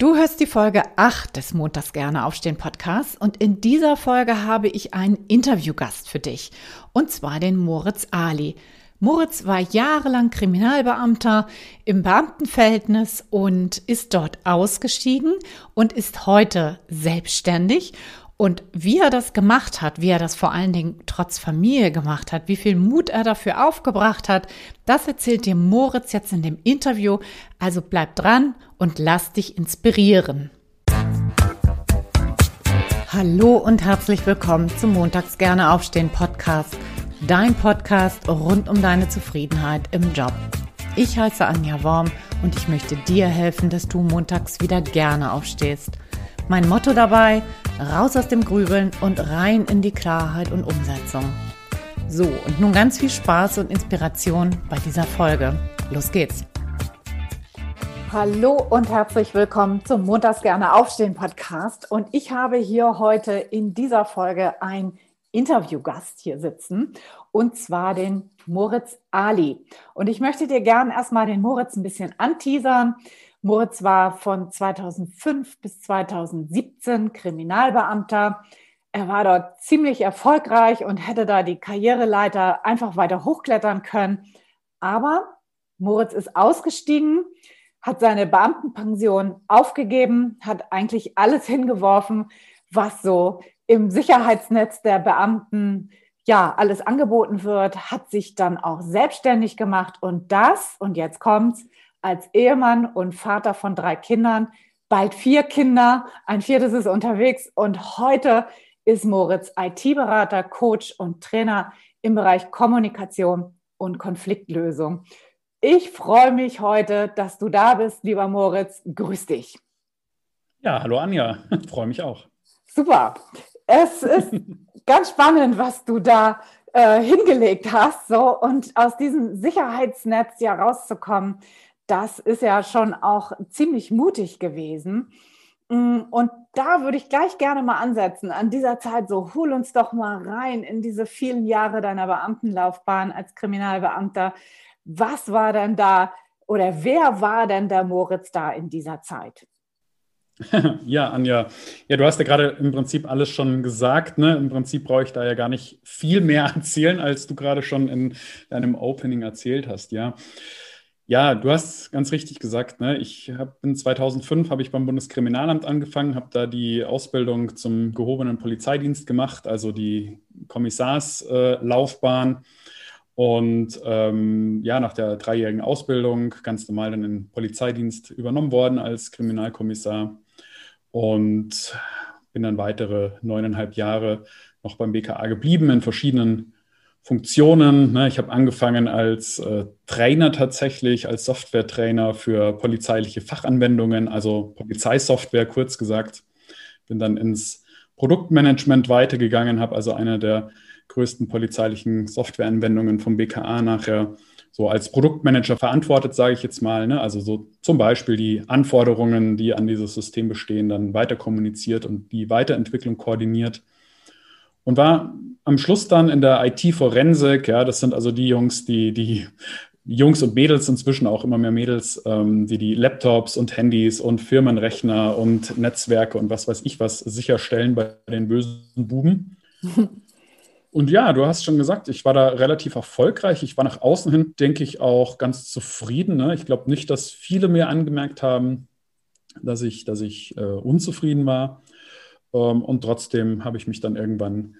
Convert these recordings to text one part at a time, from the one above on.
Du hörst die Folge 8 des Montags gerne aufstehen Podcasts und in dieser Folge habe ich einen Interviewgast für dich und zwar den Moritz Ali. Moritz war jahrelang Kriminalbeamter im Beamtenverhältnis und ist dort ausgestiegen und ist heute selbstständig und wie er das gemacht hat, wie er das vor allen Dingen trotz Familie gemacht hat, wie viel Mut er dafür aufgebracht hat, das erzählt dir Moritz jetzt in dem Interview. Also bleib dran und lass dich inspirieren. Hallo und herzlich willkommen zum Montags gerne aufstehen Podcast. Dein Podcast rund um deine Zufriedenheit im Job. Ich heiße Anja Worm und ich möchte dir helfen, dass du montags wieder gerne aufstehst. Mein Motto dabei, raus aus dem Grübeln und rein in die Klarheit und Umsetzung. So, und nun ganz viel Spaß und Inspiration bei dieser Folge. Los geht's! Hallo und herzlich willkommen zum Montags gerne aufstehen Podcast. Und ich habe hier heute in dieser Folge ein Interviewgast hier sitzen und zwar den Moritz Ali. Und ich möchte dir gerne erstmal den Moritz ein bisschen anteasern. Moritz war von 2005 bis 2017 Kriminalbeamter. Er war dort ziemlich erfolgreich und hätte da die Karriereleiter einfach weiter hochklettern können. Aber Moritz ist ausgestiegen, hat seine Beamtenpension aufgegeben, hat eigentlich alles hingeworfen, was so im Sicherheitsnetz der Beamten ja alles angeboten wird, hat sich dann auch selbstständig gemacht und das, und jetzt kommt's, als Ehemann und Vater von drei Kindern, bald vier Kinder, ein viertes ist unterwegs und heute ist Moritz IT-Berater, Coach und Trainer im Bereich Kommunikation und Konfliktlösung. Ich freue mich heute, dass du da bist, lieber Moritz. Grüß dich. Ja, hallo Anja, freue mich auch. Super. Es ist ganz spannend, was du da äh, hingelegt hast, so und aus diesem Sicherheitsnetz ja rauszukommen das ist ja schon auch ziemlich mutig gewesen. Mm, und da würde ich gleich gerne mal ansetzen. An dieser Zeit so, hol uns doch mal rein in diese vielen Jahre deiner Beamtenlaufbahn als Kriminalbeamter. Was war denn da oder wer war denn der Moritz da in dieser Zeit? Ja, Anja, ja, du hast ja gerade im Prinzip alles schon gesagt. Ne? Im Prinzip brauche ich da ja gar nicht viel mehr erzählen, als du gerade schon in deinem Opening erzählt hast. Ja, ja, du hast ganz richtig gesagt. Ne? Ich habe in 2005 habe ich beim Bundeskriminalamt angefangen, habe da die Ausbildung zum gehobenen Polizeidienst gemacht, also die Kommissarslaufbahn. Und ähm, ja, nach der dreijährigen Ausbildung ganz normal dann in den Polizeidienst übernommen worden als Kriminalkommissar und bin dann weitere neuneinhalb Jahre noch beim BKA geblieben in verschiedenen Funktionen. Ne? Ich habe angefangen als äh, Trainer tatsächlich, als Software-Trainer für polizeiliche Fachanwendungen, also Polizeisoftware kurz gesagt. Bin dann ins Produktmanagement weitergegangen, habe also eine der größten polizeilichen Softwareanwendungen vom BKA nachher so als Produktmanager verantwortet, sage ich jetzt mal. Ne? Also so zum Beispiel die Anforderungen, die an dieses System bestehen, dann weiter kommuniziert und die Weiterentwicklung koordiniert und war am Schluss dann in der IT-Forensik, ja, das sind also die Jungs, die, die Jungs und Mädels, inzwischen auch immer mehr Mädels, ähm, die die Laptops und Handys und Firmenrechner und Netzwerke und was weiß ich was sicherstellen bei den bösen Buben. Und ja, du hast schon gesagt, ich war da relativ erfolgreich. Ich war nach außen hin, denke ich, auch ganz zufrieden. Ne? Ich glaube nicht, dass viele mir angemerkt haben, dass ich, dass ich äh, unzufrieden war. Ähm, und trotzdem habe ich mich dann irgendwann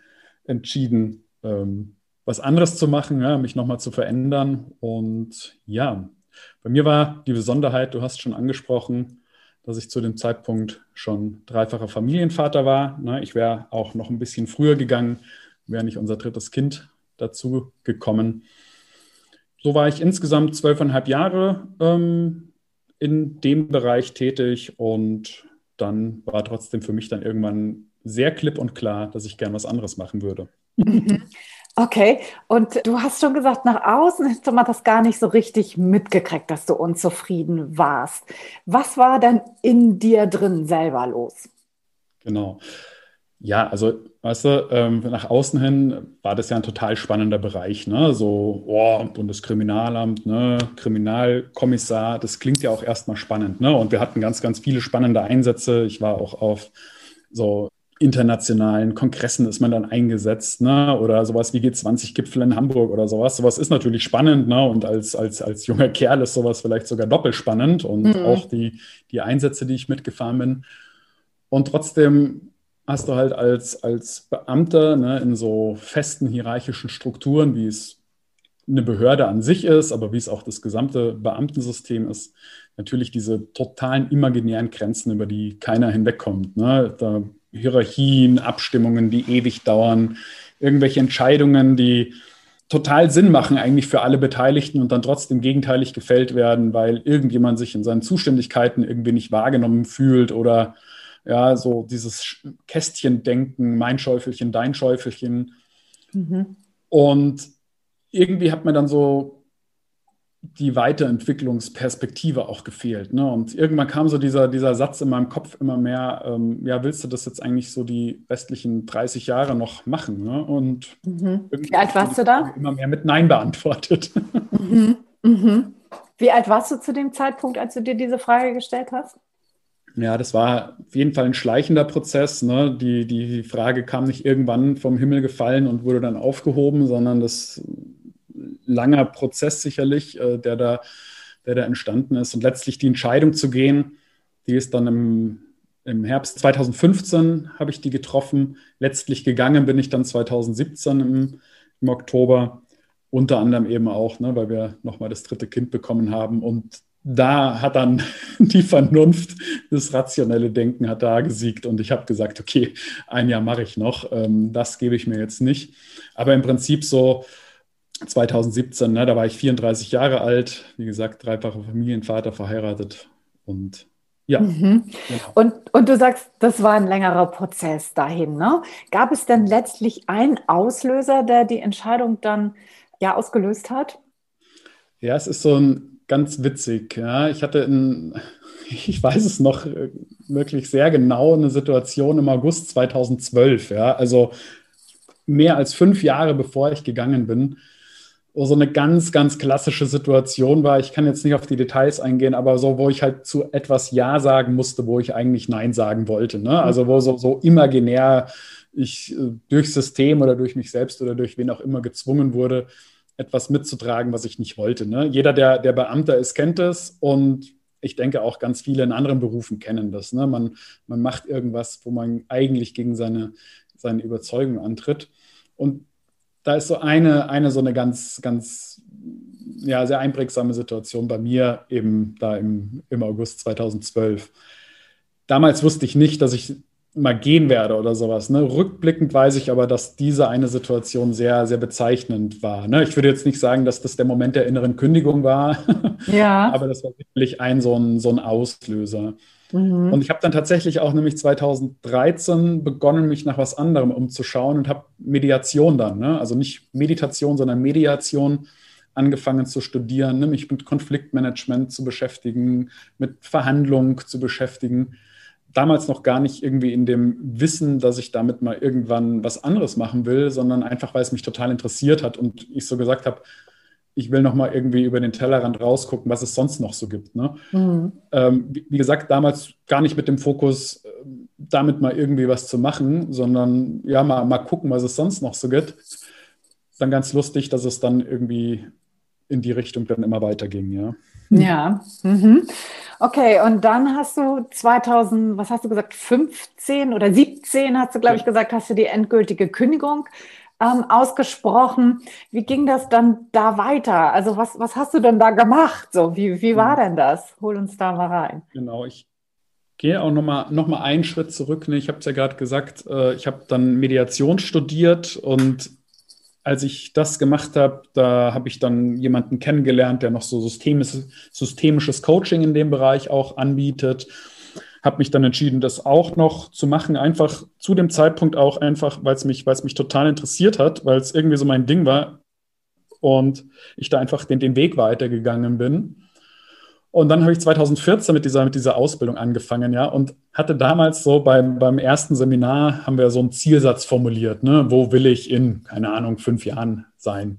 entschieden, ähm, was anderes zu machen, ja, mich nochmal zu verändern. Und ja, bei mir war die Besonderheit, du hast schon angesprochen, dass ich zu dem Zeitpunkt schon dreifacher Familienvater war. Ne? Ich wäre auch noch ein bisschen früher gegangen, wäre nicht unser drittes Kind dazu gekommen. So war ich insgesamt zwölfeinhalb Jahre ähm, in dem Bereich tätig und dann war trotzdem für mich dann irgendwann sehr klipp und klar, dass ich gern was anderes machen würde. Okay, und du hast schon gesagt, nach außen hast man das gar nicht so richtig mitgekriegt, dass du unzufrieden warst. Was war denn in dir drin selber los? Genau. Ja, also, weißt du, ähm, nach außen hin war das ja ein total spannender Bereich, ne? So, oh, Bundeskriminalamt, ne? Kriminalkommissar, das klingt ja auch erstmal spannend, ne? Und wir hatten ganz, ganz viele spannende Einsätze. Ich war auch auf so internationalen Kongressen ist man dann eingesetzt, ne? Oder sowas wie G20-Gipfel in Hamburg oder sowas. Sowas ist natürlich spannend, ne? Und als, als, als junger Kerl ist sowas vielleicht sogar doppelt spannend und mhm. auch die, die Einsätze, die ich mitgefahren bin. Und trotzdem hast du halt als, als Beamter ne, in so festen hierarchischen Strukturen, wie es eine Behörde an sich ist, aber wie es auch das gesamte Beamtensystem ist, natürlich diese totalen imaginären Grenzen, über die keiner hinwegkommt. Ne? Da Hierarchien, Abstimmungen, die ewig dauern, irgendwelche Entscheidungen, die total Sinn machen eigentlich für alle Beteiligten und dann trotzdem gegenteilig gefällt werden, weil irgendjemand sich in seinen Zuständigkeiten irgendwie nicht wahrgenommen fühlt oder ja, so dieses Kästchen-Denken, mein Schäufelchen, dein Schäufelchen. Mhm. Und irgendwie hat mir dann so die Weiterentwicklungsperspektive auch gefehlt. Ne? Und irgendwann kam so dieser, dieser Satz in meinem Kopf immer mehr, ähm, ja, willst du das jetzt eigentlich so die restlichen 30 Jahre noch machen? Ne? Und mhm. wie alt warst du da? Immer mehr mit Nein beantwortet. Mhm. Mhm. Wie alt warst du zu dem Zeitpunkt, als du dir diese Frage gestellt hast? Ja, das war auf jeden Fall ein schleichender Prozess. Ne? Die, die Frage kam nicht irgendwann vom Himmel gefallen und wurde dann aufgehoben, sondern das langer Prozess sicherlich, äh, der, da, der da entstanden ist. Und letztlich die Entscheidung zu gehen, die ist dann im, im Herbst 2015 habe ich die getroffen. Letztlich gegangen bin ich dann 2017 im, im Oktober. Unter anderem eben auch, ne, weil wir nochmal das dritte Kind bekommen haben. Und da hat dann die Vernunft, das rationelle Denken hat da gesiegt und ich habe gesagt, okay, ein Jahr mache ich noch, ähm, das gebe ich mir jetzt nicht. Aber im Prinzip so 2017, ne, da war ich 34 Jahre alt, wie gesagt, dreifacher Familienvater, verheiratet und ja. Mhm. Genau. Und, und du sagst, das war ein längerer Prozess dahin. Ne? Gab es denn letztlich einen Auslöser, der die Entscheidung dann ja ausgelöst hat? Ja, es ist so ein ganz witzig. Ja. Ich hatte in, ich weiß es noch äh, wirklich sehr genau, eine Situation im August 2012. Ja. Also mehr als fünf Jahre bevor ich gegangen bin, so eine ganz, ganz klassische Situation war. Ich kann jetzt nicht auf die Details eingehen, aber so, wo ich halt zu etwas Ja sagen musste, wo ich eigentlich Nein sagen wollte. Ne? Also wo so, so imaginär ich äh, durch System oder durch mich selbst oder durch wen auch immer gezwungen wurde, etwas mitzutragen, was ich nicht wollte. Ne? Jeder, der, der Beamter ist, kennt es und ich denke auch ganz viele in anderen Berufen kennen das. Ne? Man, man macht irgendwas, wo man eigentlich gegen seine, seine Überzeugung antritt. Und da ist so eine, eine so eine ganz, ganz, ja, sehr einprägsame Situation bei mir eben da im, im August 2012. Damals wusste ich nicht, dass ich mal gehen werde oder sowas. Ne? Rückblickend weiß ich aber, dass diese eine Situation sehr, sehr bezeichnend war. Ne? Ich würde jetzt nicht sagen, dass das der Moment der inneren Kündigung war, ja. aber das war wirklich ein so ein, so ein Auslöser. Mhm. Und ich habe dann tatsächlich auch nämlich 2013 begonnen, mich nach was anderem umzuschauen und habe Mediation dann, ne? also nicht Meditation, sondern Mediation angefangen zu studieren, ne? mich mit Konfliktmanagement zu beschäftigen, mit Verhandlung zu beschäftigen damals noch gar nicht irgendwie in dem Wissen, dass ich damit mal irgendwann was anderes machen will, sondern einfach, weil es mich total interessiert hat und ich so gesagt habe, ich will noch mal irgendwie über den Tellerrand rausgucken, was es sonst noch so gibt. Ne? Mhm. Ähm, wie, wie, gesagt, damals gar nicht mit dem Fokus, äh, damit mal irgendwie was zu machen, sondern ja, mal, mal gucken, was es sonst noch so gibt. Dann ganz lustig, dass es dann irgendwie in die Richtung dann immer weiterging, ja. Ja. Mhm. Okay, und dann hast du 2000, was hast du gesagt, 15 oder 17 hast du, glaube ich, gesagt, hast du die endgültige Kündigung ähm, ausgesprochen. Wie ging das dann da weiter? Also was, was hast du denn da gemacht? So, wie, wie war mhm. denn das? Hol uns da mal rein. Genau, ich gehe auch nochmal noch mal einen Schritt zurück. Ne? Ich habe es ja gerade gesagt, äh, ich habe dann Mediation studiert und als ich das gemacht habe, da habe ich dann jemanden kennengelernt, der noch so systemisches, systemisches Coaching in dem Bereich auch anbietet. Habe mich dann entschieden, das auch noch zu machen, einfach zu dem Zeitpunkt auch einfach, weil es mich, mich total interessiert hat, weil es irgendwie so mein Ding war und ich da einfach den, den Weg weitergegangen bin. Und dann habe ich 2014 mit dieser, mit dieser Ausbildung angefangen, ja, und hatte damals so beim, beim ersten Seminar haben wir so einen Zielsatz formuliert, ne? Wo will ich in, keine Ahnung, fünf Jahren sein?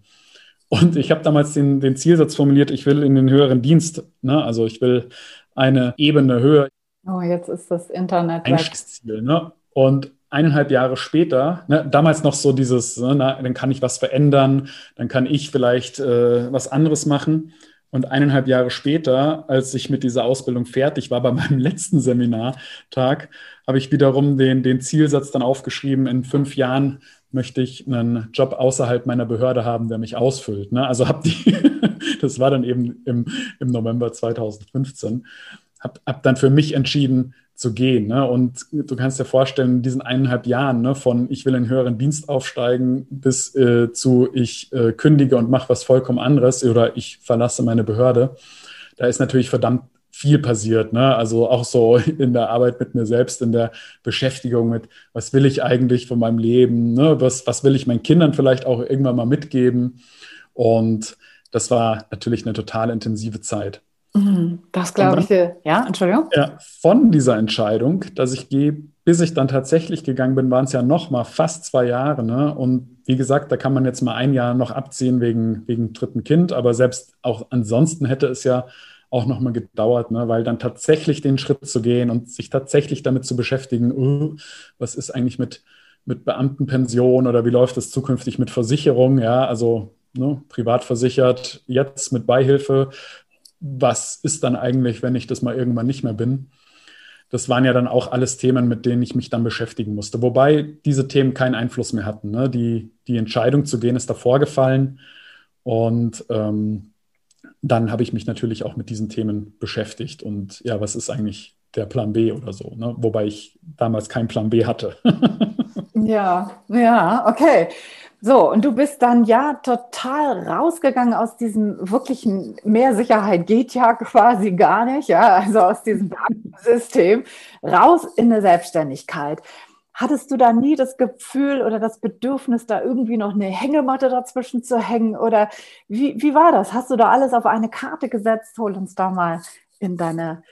Und ich habe damals den, den Zielsatz formuliert, ich will in den höheren Dienst, ne? Also ich will eine Ebene höher. Oh, jetzt ist das Internet. Einstiegsziel, ne? Und eineinhalb Jahre später, ne, damals noch so dieses, ne, na, dann kann ich was verändern, dann kann ich vielleicht äh, was anderes machen. Und eineinhalb Jahre später, als ich mit dieser Ausbildung fertig war, bei meinem letzten Seminartag, habe ich wiederum den, den Zielsatz dann aufgeschrieben, in fünf Jahren möchte ich einen Job außerhalb meiner Behörde haben, der mich ausfüllt. Ne? Also habe die, das war dann eben im, im November 2015, habe hab dann für mich entschieden, zu gehen. Ne? Und du kannst dir vorstellen, in diesen eineinhalb Jahren ne, von ich will in höheren Dienst aufsteigen bis äh, zu ich äh, kündige und mache was vollkommen anderes oder ich verlasse meine Behörde, da ist natürlich verdammt viel passiert. Ne? Also auch so in der Arbeit mit mir selbst, in der Beschäftigung mit, was will ich eigentlich von meinem Leben, ne? was, was will ich meinen Kindern vielleicht auch irgendwann mal mitgeben. Und das war natürlich eine total intensive Zeit. Mhm. Das glaube ich. Ja, Entschuldigung. Ja, von dieser Entscheidung, dass ich gehe, bis ich dann tatsächlich gegangen bin, waren es ja noch mal fast zwei Jahre. Ne? Und wie gesagt, da kann man jetzt mal ein Jahr noch abziehen wegen, wegen dritten Kind. Aber selbst auch ansonsten hätte es ja auch noch mal gedauert, ne? weil dann tatsächlich den Schritt zu gehen und sich tatsächlich damit zu beschäftigen, uh, was ist eigentlich mit, mit Beamtenpension oder wie läuft es zukünftig mit Versicherung? Ja, also ne, privat versichert, jetzt mit Beihilfe was ist dann eigentlich, wenn ich das mal irgendwann nicht mehr bin? Das waren ja dann auch alles Themen, mit denen ich mich dann beschäftigen musste. Wobei diese Themen keinen Einfluss mehr hatten. Ne? Die, die Entscheidung zu gehen ist davor gefallen. Und ähm, dann habe ich mich natürlich auch mit diesen Themen beschäftigt. Und ja, was ist eigentlich der Plan B oder so? Ne? Wobei ich damals keinen Plan B hatte. ja, ja, okay. So, und du bist dann ja total rausgegangen aus diesem wirklichen mehr Sicherheit geht ja quasi gar nicht, ja, also aus diesem System raus in eine Selbstständigkeit. Hattest du da nie das Gefühl oder das Bedürfnis, da irgendwie noch eine Hängematte dazwischen zu hängen? Oder wie, wie war das? Hast du da alles auf eine Karte gesetzt? Hol uns da mal in deine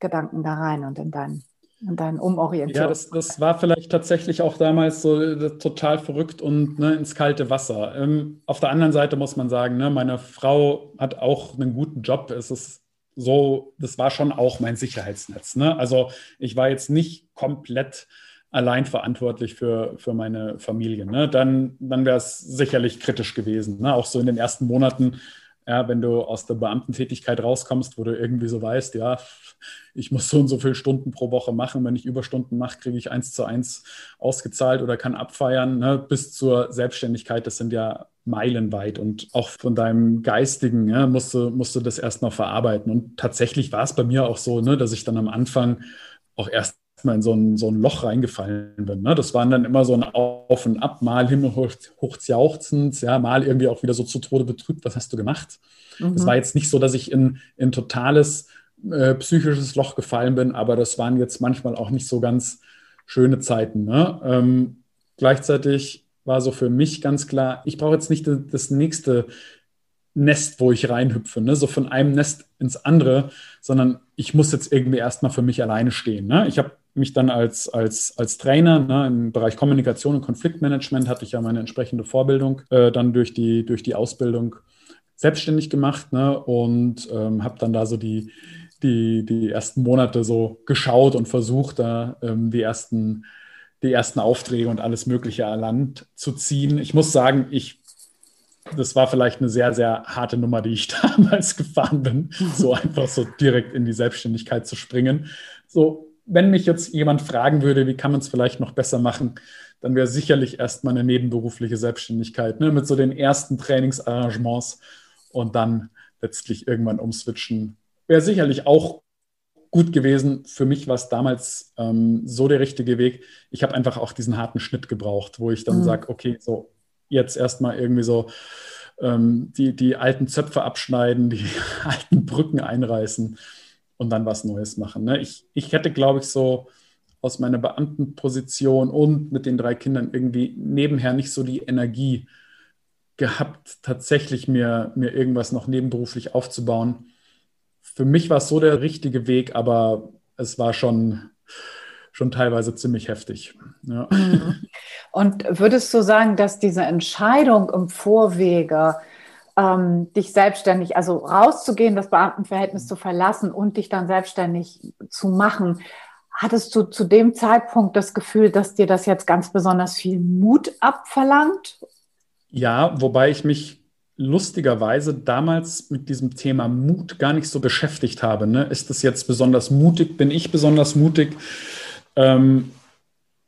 Gedanken da rein und in deinen und dann umorientieren. Ja, das, das war vielleicht tatsächlich auch damals so äh, total verrückt und ne, ins kalte Wasser. Ähm, auf der anderen Seite muss man sagen, ne, meine Frau hat auch einen guten Job. Es ist so, das war schon auch mein Sicherheitsnetz. Ne? Also ich war jetzt nicht komplett allein verantwortlich für, für meine Familie. Ne? Dann, dann wäre es sicherlich kritisch gewesen. Ne? Auch so in den ersten Monaten ja, wenn du aus der Beamtentätigkeit rauskommst, wo du irgendwie so weißt, ja, ich muss so und so viele Stunden pro Woche machen. Wenn ich Überstunden mache, kriege ich eins zu eins ausgezahlt oder kann abfeiern. Ne? Bis zur Selbstständigkeit, das sind ja meilenweit. Und auch von deinem Geistigen ja, musst, du, musst du das erst noch verarbeiten. Und tatsächlich war es bei mir auch so, ne, dass ich dann am Anfang auch erst mal in so ein, so ein Loch reingefallen bin. Ne? Das waren dann immer so ein Auf und Ab, mal himmelhochjauchzend, ja, mal irgendwie auch wieder so zu Tode betrübt, was hast du gemacht? Es mhm. war jetzt nicht so, dass ich in, in totales äh, psychisches Loch gefallen bin, aber das waren jetzt manchmal auch nicht so ganz schöne Zeiten. Ne? Ähm, gleichzeitig war so für mich ganz klar, ich brauche jetzt nicht das nächste Nest, wo ich reinhüpfe, ne? so von einem Nest ins andere, sondern ich muss jetzt irgendwie erstmal für mich alleine stehen. Ne? Ich habe mich dann als, als, als Trainer ne, im Bereich Kommunikation und Konfliktmanagement hatte ich ja meine entsprechende Vorbildung äh, dann durch die, durch die Ausbildung selbstständig gemacht ne, und ähm, habe dann da so die, die, die ersten Monate so geschaut und versucht, da ähm, die ersten die ersten Aufträge und alles Mögliche an Land zu ziehen. Ich muss sagen, ich, das war vielleicht eine sehr, sehr harte Nummer, die ich damals gefahren bin, so einfach so direkt in die Selbstständigkeit zu springen. So wenn mich jetzt jemand fragen würde, wie kann man es vielleicht noch besser machen, dann wäre sicherlich erstmal eine nebenberufliche Selbstständigkeit ne, mit so den ersten Trainingsarrangements und dann letztlich irgendwann umswitchen. Wäre sicherlich auch gut gewesen. Für mich war es damals ähm, so der richtige Weg. Ich habe einfach auch diesen harten Schnitt gebraucht, wo ich dann mhm. sage, okay, so jetzt erstmal irgendwie so ähm, die, die alten Zöpfe abschneiden, die alten Brücken einreißen und dann was Neues machen. Ne? Ich, ich hätte, glaube ich, so aus meiner Beamtenposition und mit den drei Kindern irgendwie nebenher nicht so die Energie gehabt, tatsächlich mir, mir irgendwas noch nebenberuflich aufzubauen. für mich war es so der richtige Weg, aber es war schon, schon teilweise ziemlich heftig. Ja. Mhm. Und würdest du sagen, dass diese Entscheidung im Vorwege, ähm, dich selbstständig, also rauszugehen, das Beamtenverhältnis zu verlassen und dich dann selbstständig zu machen, hattest du zu dem Zeitpunkt das Gefühl, dass dir das jetzt ganz besonders viel Mut abverlangt? Ja, wobei ich mich lustigerweise damals mit diesem Thema Mut gar nicht so beschäftigt habe. Ne? Ist das jetzt besonders mutig? Bin ich besonders mutig? Ähm,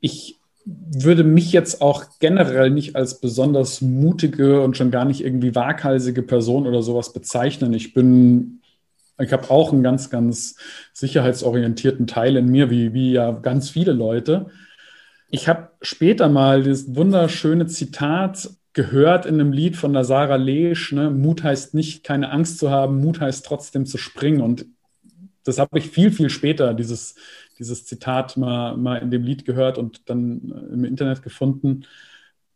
ich würde mich jetzt auch generell nicht als besonders mutige und schon gar nicht irgendwie waghalsige Person oder sowas bezeichnen. Ich bin, ich habe auch einen ganz, ganz sicherheitsorientierten Teil in mir, wie, wie ja ganz viele Leute. Ich habe später mal das wunderschöne Zitat gehört in einem Lied von der Sarah Lesch, ne? Mut heißt nicht, keine Angst zu haben, Mut heißt trotzdem zu springen. Und das habe ich viel, viel später, dieses, dieses Zitat mal, mal in dem Lied gehört und dann äh, im Internet gefunden.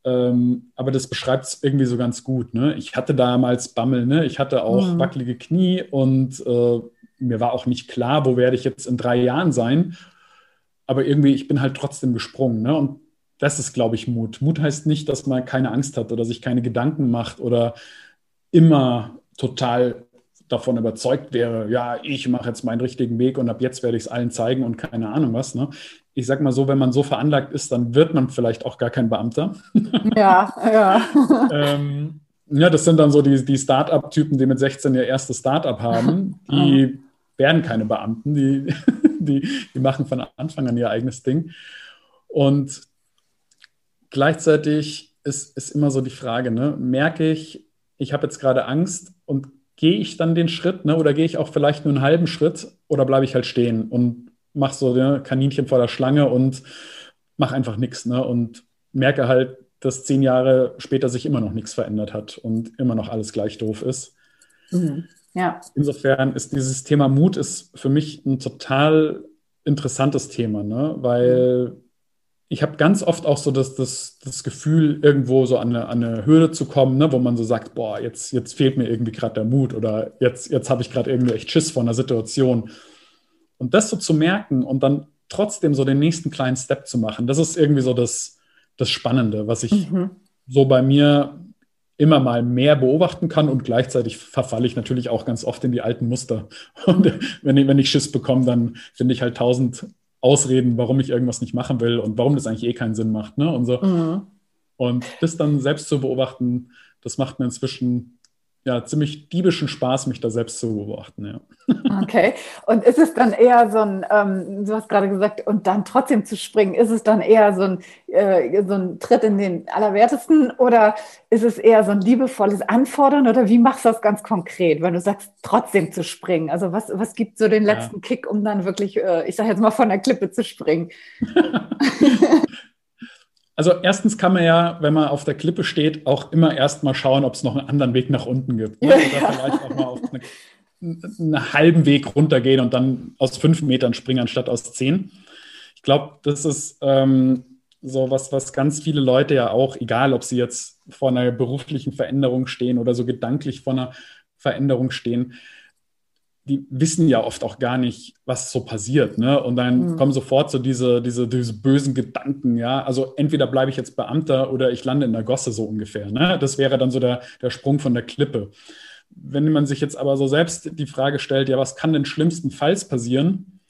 Ähm, aber das beschreibt es irgendwie so ganz gut. Ne? Ich hatte damals Bammel, ne? ich hatte auch mhm. wackelige Knie und äh, mir war auch nicht klar, wo werde ich jetzt in drei Jahren sein. Aber irgendwie, ich bin halt trotzdem gesprungen. Ne? Und das ist, glaube ich, Mut. Mut heißt nicht, dass man keine Angst hat oder sich keine Gedanken macht oder immer total davon überzeugt wäre, ja, ich mache jetzt meinen richtigen Weg und ab jetzt werde ich es allen zeigen und keine Ahnung was. Ne? Ich sage mal so, wenn man so veranlagt ist, dann wird man vielleicht auch gar kein Beamter. Ja, ja. ähm, ja, das sind dann so die, die Start-up-Typen, die mit 16 ihr erstes Start-up haben. Die werden keine Beamten, die, die, die machen von Anfang an ihr eigenes Ding. Und gleichzeitig ist, ist immer so die Frage, ne? merke ich, ich habe jetzt gerade Angst und gehe ich dann den Schritt ne? oder gehe ich auch vielleicht nur einen halben Schritt oder bleibe ich halt stehen und mache so ne, Kaninchen vor der Schlange und mache einfach nichts ne? und merke halt, dass zehn Jahre später sich immer noch nichts verändert hat und immer noch alles gleich doof ist. Mhm. Ja. Insofern ist dieses Thema Mut ist für mich ein total interessantes Thema, ne? weil mhm ich habe ganz oft auch so das, das, das Gefühl, irgendwo so an eine, an eine Höhle zu kommen, ne, wo man so sagt, boah, jetzt, jetzt fehlt mir irgendwie gerade der Mut oder jetzt, jetzt habe ich gerade irgendwie echt Schiss vor einer Situation. Und das so zu merken und dann trotzdem so den nächsten kleinen Step zu machen, das ist irgendwie so das, das Spannende, was ich mhm. so bei mir immer mal mehr beobachten kann und gleichzeitig verfalle ich natürlich auch ganz oft in die alten Muster. Und wenn ich, wenn ich Schiss bekomme, dann finde ich halt tausend Ausreden, warum ich irgendwas nicht machen will und warum das eigentlich eh keinen Sinn macht. Ne? Und, so. Mhm. und das dann selbst zu beobachten, das macht mir inzwischen ja, ziemlich diebischen Spaß, mich da selbst zu beobachten. Ja. Okay. Und ist es dann eher so ein, ähm, du hast gerade gesagt, und dann trotzdem zu springen, ist es dann eher so ein, äh, so ein Tritt in den Allerwertesten oder ist es eher so ein liebevolles Anfordern oder wie machst du das ganz konkret, wenn du sagst, trotzdem zu springen? Also was, was gibt so den letzten ja. Kick, um dann wirklich, äh, ich sage jetzt mal, von der Klippe zu springen? Also erstens kann man ja, wenn man auf der Klippe steht, auch immer erst mal schauen, ob es noch einen anderen Weg nach unten gibt. Ne? Oder vielleicht auch mal auf eine, einen halben Weg runtergehen und dann aus fünf Metern springen anstatt aus zehn. Ich glaube, das ist ähm, so was, was ganz viele Leute ja auch, egal ob sie jetzt vor einer beruflichen Veränderung stehen oder so gedanklich vor einer Veränderung stehen, die wissen ja oft auch gar nicht, was so passiert. Ne? Und dann mhm. kommen sofort so diese, diese, diese bösen Gedanken, ja. Also entweder bleibe ich jetzt Beamter oder ich lande in der Gosse so ungefähr. Ne? Das wäre dann so der, der Sprung von der Klippe. Wenn man sich jetzt aber so selbst die Frage stellt, ja, was kann denn schlimmstenfalls passieren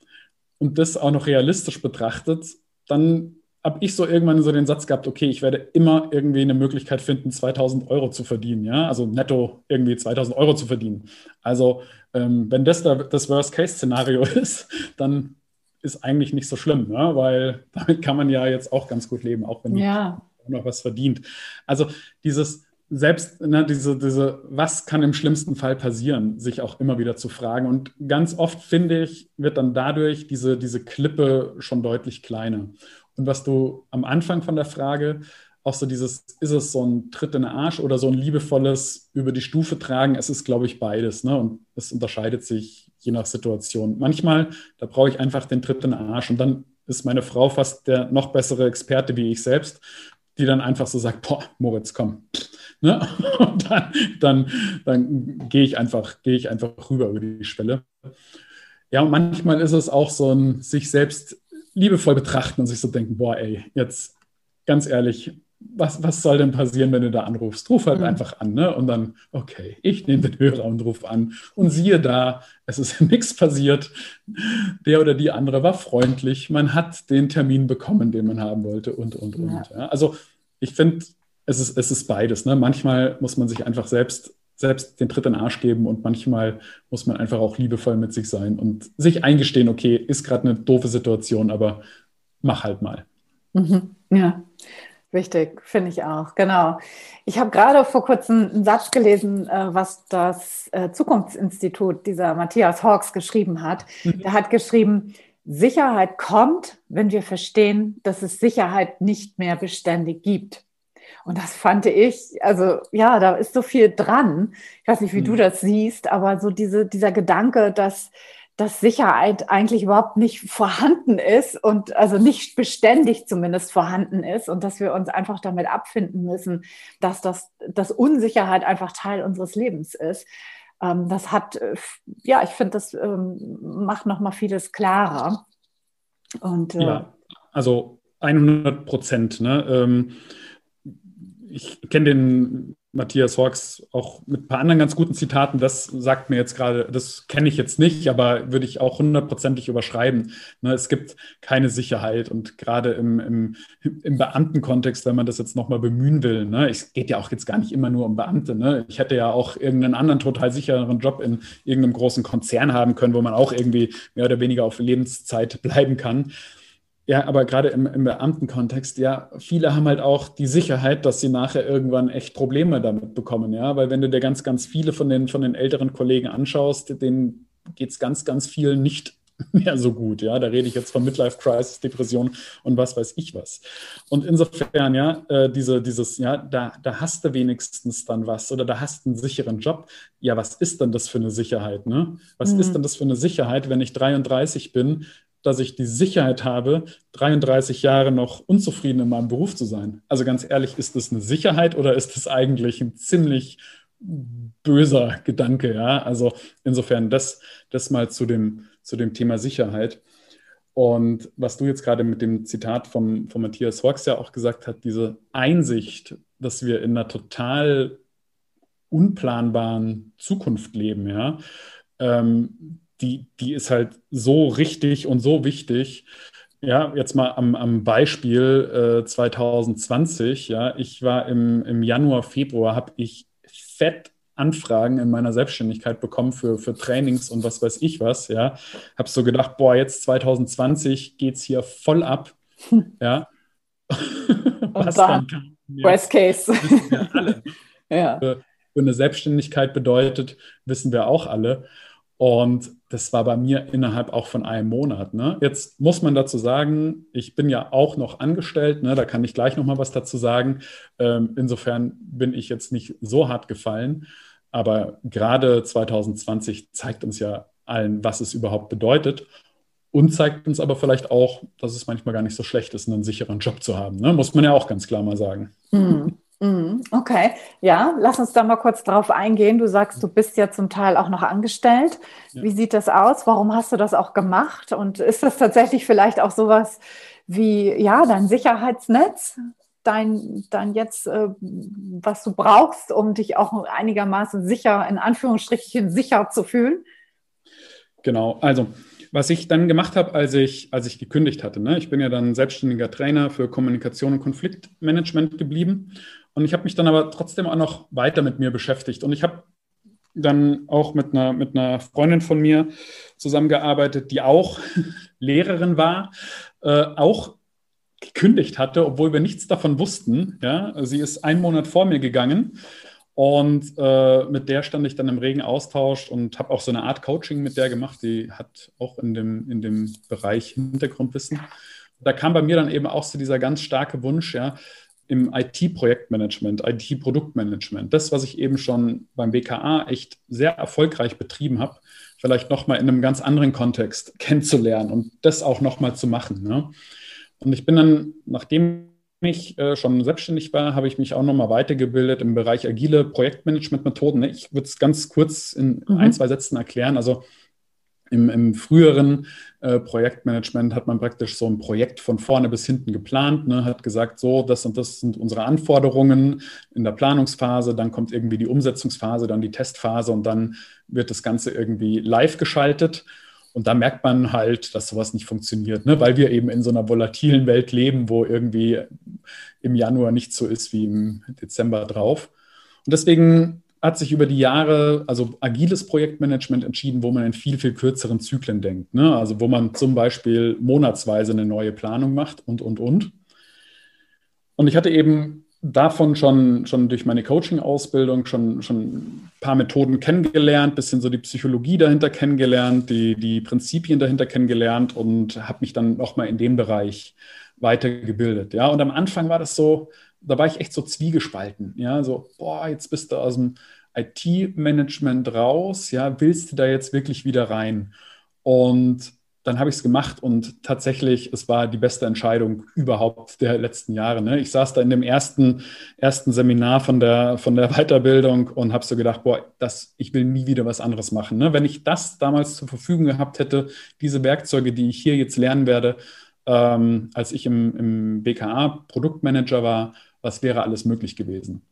und das auch noch realistisch betrachtet, dann habe ich so irgendwann so den Satz gehabt, okay, ich werde immer irgendwie eine Möglichkeit finden, 2000 Euro zu verdienen, ja, also netto irgendwie 2000 Euro zu verdienen. Also ähm, wenn das da das Worst-Case-Szenario ist, dann ist eigentlich nicht so schlimm, ne? weil damit kann man ja jetzt auch ganz gut leben, auch wenn ja. man noch was verdient. Also dieses selbst, ne, diese, diese, was kann im schlimmsten Fall passieren, sich auch immer wieder zu fragen. Und ganz oft, finde ich, wird dann dadurch diese, diese Klippe schon deutlich kleiner. Und was du am Anfang von der Frage auch so dieses, ist es so ein Tritt in den Arsch oder so ein liebevolles über die Stufe tragen? Es ist, glaube ich, beides. Ne? Und es unterscheidet sich je nach Situation. Manchmal, da brauche ich einfach den Tritt in den Arsch und dann ist meine Frau fast der noch bessere Experte wie ich selbst. die dann einfach so sagt, boah, Moritz, komm. Ne? Und dann, dann, dann gehe ich, einfach, geh ich einfach rüber über die Schwelle. Ja, und manchmal ist es auch so ein sich selbst liebevoll betrachten und sich so denken, boah, ey, jetzt ganz ehrlich, was, was soll denn passieren, wenn du da anrufst? Ruf halt mhm. einfach an, ne? Und dann, okay, ich nehme den Hörer und ruf an. Und siehe da, es ist nichts passiert. Der oder die andere war freundlich. Man hat den Termin bekommen, den man haben wollte und, und, und. Ja. Ja. Also ich finde, es ist, es ist beides. Ne? Manchmal muss man sich einfach selbst, selbst den Tritt in den Arsch geben und manchmal muss man einfach auch liebevoll mit sich sein und sich eingestehen, okay, ist gerade eine doofe Situation, aber mach halt mal. Mhm. Ja. Wichtig, finde ich auch, genau. Ich habe gerade vor kurzem einen Satz gelesen, äh, was das äh, Zukunftsinstitut dieser Matthias Hawks geschrieben hat. Mhm. Der hat geschrieben, Sicherheit kommt, wenn wir verstehen, dass es Sicherheit nicht mehr beständig gibt. Und das fand ich, also ja, da ist so viel dran. Ich weiß nicht, wie mhm. du das siehst, aber so diese, dieser Gedanke, dass dass Sicherheit eigentlich überhaupt nicht vorhanden ist und also nicht beständig zumindest vorhanden ist und dass wir uns einfach damit abfinden müssen, dass das dass Unsicherheit einfach Teil unseres Lebens ist. Ähm, das hat, äh, ja, ich finde, das ähm, macht noch mal vieles klarer. Und, äh, ja, also 100 Prozent. Ne? Ähm, ich kenne den Matthias Hawks auch mit ein paar anderen ganz guten Zitaten. Das sagt mir jetzt gerade, das kenne ich jetzt nicht, aber würde ich auch hundertprozentig überschreiben. Ne, es gibt keine Sicherheit und gerade im, im, im Beamtenkontext, wenn man das jetzt nochmal bemühen will, ne, es geht ja auch jetzt gar nicht immer nur um Beamte. Ne? Ich hätte ja auch irgendeinen anderen total sicheren Job in irgendeinem großen Konzern haben können, wo man auch irgendwie mehr oder weniger auf Lebenszeit bleiben kann. Ja, aber gerade im, im Beamtenkontext, ja, viele haben halt auch die Sicherheit, dass sie nachher irgendwann echt Probleme damit bekommen, ja, weil wenn du dir ganz, ganz viele von den, von den älteren Kollegen anschaust, denen geht es ganz, ganz viel nicht mehr so gut, ja, da rede ich jetzt von Midlife Crisis, Depression und was weiß ich was. Und insofern, ja, äh, diese, dieses, ja, da, da hast du wenigstens dann was oder da hast du einen sicheren Job. Ja, was ist denn das für eine Sicherheit, ne? Was mhm. ist denn das für eine Sicherheit, wenn ich 33 bin, dass ich die Sicherheit habe, 33 Jahre noch unzufrieden in meinem Beruf zu sein. Also ganz ehrlich, ist das eine Sicherheit oder ist das eigentlich ein ziemlich böser Gedanke? Ja, also insofern das, das mal zu dem, zu dem Thema Sicherheit. Und was du jetzt gerade mit dem Zitat vom, von Matthias Hawks ja auch gesagt hast, diese Einsicht, dass wir in einer total unplanbaren Zukunft leben, ja, ähm, die, die ist halt so richtig und so wichtig. Ja, jetzt mal am, am Beispiel äh, 2020. Ja, ich war im, im Januar, Februar, habe ich fett Anfragen in meiner Selbstständigkeit bekommen für, für Trainings und was weiß ich was. Ja, habe so gedacht, boah, jetzt 2020 geht es hier voll ab. Ja. was dann, dann Worst Case. alle. ja. Für, für eine Selbstständigkeit bedeutet, wissen wir auch alle. Und das war bei mir innerhalb auch von einem Monat. Ne? Jetzt muss man dazu sagen, ich bin ja auch noch angestellt, ne? da kann ich gleich noch mal was dazu sagen. Ähm, insofern bin ich jetzt nicht so hart gefallen. Aber gerade 2020 zeigt uns ja allen, was es überhaupt bedeutet. Und zeigt uns aber vielleicht auch, dass es manchmal gar nicht so schlecht ist, einen sicheren Job zu haben. Ne? Muss man ja auch ganz klar mal sagen. Mhm. Mhm, okay, ja, lass uns da mal kurz drauf eingehen. Du sagst, du bist ja zum Teil auch noch angestellt. Ja. Wie sieht das aus? Warum hast du das auch gemacht? Und ist das tatsächlich vielleicht auch sowas wie, ja, dein Sicherheitsnetz? Dein, dein jetzt, äh, was du brauchst, um dich auch einigermaßen sicher, in Anführungsstrichen sicher zu fühlen? Genau, also was ich dann gemacht habe, als ich, als ich gekündigt hatte, ne? ich bin ja dann selbstständiger Trainer für Kommunikation und Konfliktmanagement geblieben und ich habe mich dann aber trotzdem auch noch weiter mit mir beschäftigt. Und ich habe dann auch mit einer, mit einer Freundin von mir zusammengearbeitet, die auch Lehrerin war, äh, auch gekündigt hatte, obwohl wir nichts davon wussten. Ja? Sie ist einen Monat vor mir gegangen und äh, mit der stand ich dann im regen Austausch und habe auch so eine Art Coaching mit der gemacht. Die hat auch in dem, in dem Bereich Hintergrundwissen. Da kam bei mir dann eben auch so dieser ganz starke Wunsch, ja, im IT-Projektmanagement, IT-Produktmanagement, das, was ich eben schon beim BKA echt sehr erfolgreich betrieben habe, vielleicht nochmal in einem ganz anderen Kontext kennenzulernen und das auch nochmal zu machen. Ne? Und ich bin dann, nachdem ich äh, schon selbstständig war, habe ich mich auch nochmal weitergebildet im Bereich agile Projektmanagement-Methoden. Ne? Ich würde es ganz kurz in mhm. ein, zwei Sätzen erklären. Also im, im früheren äh, Projektmanagement hat man praktisch so ein Projekt von vorne bis hinten geplant, ne, hat gesagt, so, das und das sind unsere Anforderungen in der Planungsphase, dann kommt irgendwie die Umsetzungsphase, dann die Testphase und dann wird das Ganze irgendwie live geschaltet. Und da merkt man halt, dass sowas nicht funktioniert, ne? weil wir eben in so einer volatilen Welt leben, wo irgendwie im Januar nicht so ist wie im Dezember drauf. Und deswegen hat sich über die Jahre, also agiles Projektmanagement entschieden, wo man in viel, viel kürzeren Zyklen denkt. Ne? Also wo man zum Beispiel monatsweise eine neue Planung macht und, und, und. Und ich hatte eben davon schon, schon durch meine Coaching-Ausbildung schon, schon ein paar Methoden kennengelernt, bisschen so die Psychologie dahinter kennengelernt, die, die Prinzipien dahinter kennengelernt und habe mich dann nochmal in dem Bereich weitergebildet. Ja, und am Anfang war das so, da war ich echt so zwiegespalten. Ja, so, boah, jetzt bist du aus dem IT-Management raus. Ja, willst du da jetzt wirklich wieder rein? Und dann habe ich es gemacht und tatsächlich, es war die beste Entscheidung überhaupt der letzten Jahre. Ne? Ich saß da in dem ersten, ersten Seminar von der, von der Weiterbildung und habe so gedacht, boah, das, ich will nie wieder was anderes machen. Ne? Wenn ich das damals zur Verfügung gehabt hätte, diese Werkzeuge, die ich hier jetzt lernen werde, ähm, als ich im, im BKA Produktmanager war, was wäre alles möglich gewesen.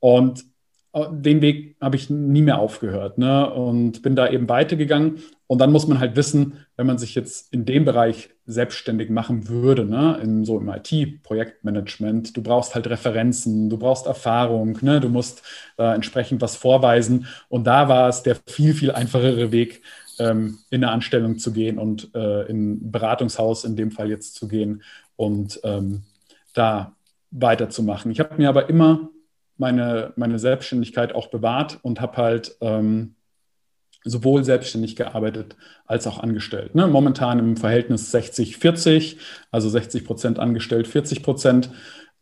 Und äh, den Weg habe ich nie mehr aufgehört ne? und bin da eben weitergegangen. Und dann muss man halt wissen, wenn man sich jetzt in dem Bereich selbstständig machen würde, ne? in so im IT-Projektmanagement, du brauchst halt Referenzen, du brauchst Erfahrung, ne? du musst äh, entsprechend was vorweisen. Und da war es der viel, viel einfachere Weg, ähm, in eine Anstellung zu gehen und äh, in ein Beratungshaus in dem Fall jetzt zu gehen und ähm, da weiterzumachen. Ich habe mir aber immer meine, meine Selbstständigkeit auch bewahrt und habe halt ähm, sowohl selbstständig gearbeitet als auch angestellt. Ne? Momentan im Verhältnis 60-40, also 60 Prozent angestellt, 40 Prozent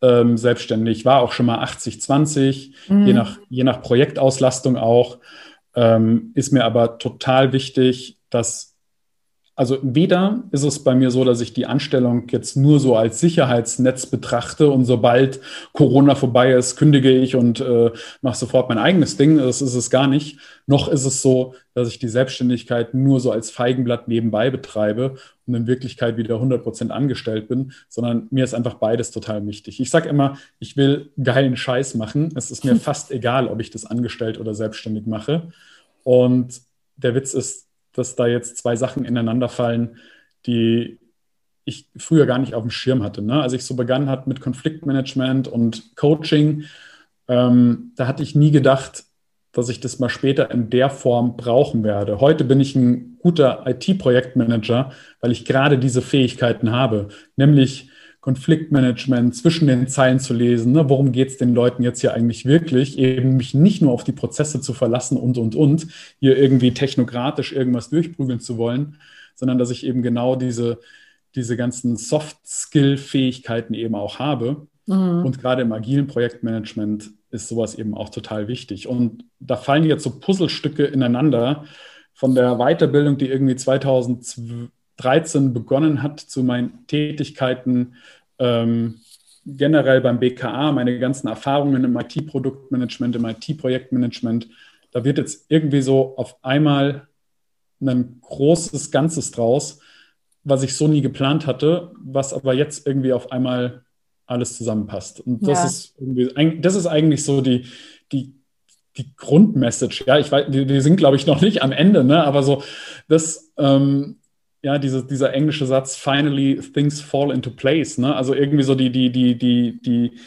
ähm, selbstständig, war auch schon mal 80-20, mhm. je, nach, je nach Projektauslastung auch. Ähm, ist mir aber total wichtig, dass also weder ist es bei mir so, dass ich die Anstellung jetzt nur so als Sicherheitsnetz betrachte und sobald Corona vorbei ist, kündige ich und äh, mache sofort mein eigenes Ding. Das ist es gar nicht. Noch ist es so, dass ich die Selbstständigkeit nur so als Feigenblatt nebenbei betreibe und in Wirklichkeit wieder 100 Prozent angestellt bin, sondern mir ist einfach beides total wichtig. Ich sage immer, ich will geilen Scheiß machen. Es ist mir fast egal, ob ich das angestellt oder selbstständig mache. Und der Witz ist, dass da jetzt zwei Sachen ineinander fallen, die ich früher gar nicht auf dem Schirm hatte. Ne? Als ich so begann hat mit Konfliktmanagement und Coaching, ähm, da hatte ich nie gedacht, dass ich das mal später in der Form brauchen werde. Heute bin ich ein guter IT-Projektmanager, weil ich gerade diese Fähigkeiten habe, nämlich Konfliktmanagement zwischen den Zeilen zu lesen. Ne? Worum geht es den Leuten jetzt hier eigentlich wirklich? Eben mich nicht nur auf die Prozesse zu verlassen und, und, und, hier irgendwie technokratisch irgendwas durchprügeln zu wollen, sondern dass ich eben genau diese, diese ganzen Soft-Skill-Fähigkeiten eben auch habe. Mhm. Und gerade im agilen Projektmanagement ist sowas eben auch total wichtig. Und da fallen jetzt so Puzzlestücke ineinander von der Weiterbildung, die irgendwie 2013 begonnen hat, zu meinen Tätigkeiten ähm, generell beim BKA, meine ganzen Erfahrungen im IT-Produktmanagement, im IT-Projektmanagement, da wird jetzt irgendwie so auf einmal ein großes Ganzes draus, was ich so nie geplant hatte, was aber jetzt irgendwie auf einmal alles zusammenpasst. Und das ja. ist irgendwie, das ist eigentlich so die, die, die Grundmessage. Ja, ich weiß, wir, sind, glaube ich, noch nicht am Ende, ne? aber so, das, ähm, ja, diese, dieser englische Satz, finally things fall into place, ne? Also irgendwie so die, die, die, die, die,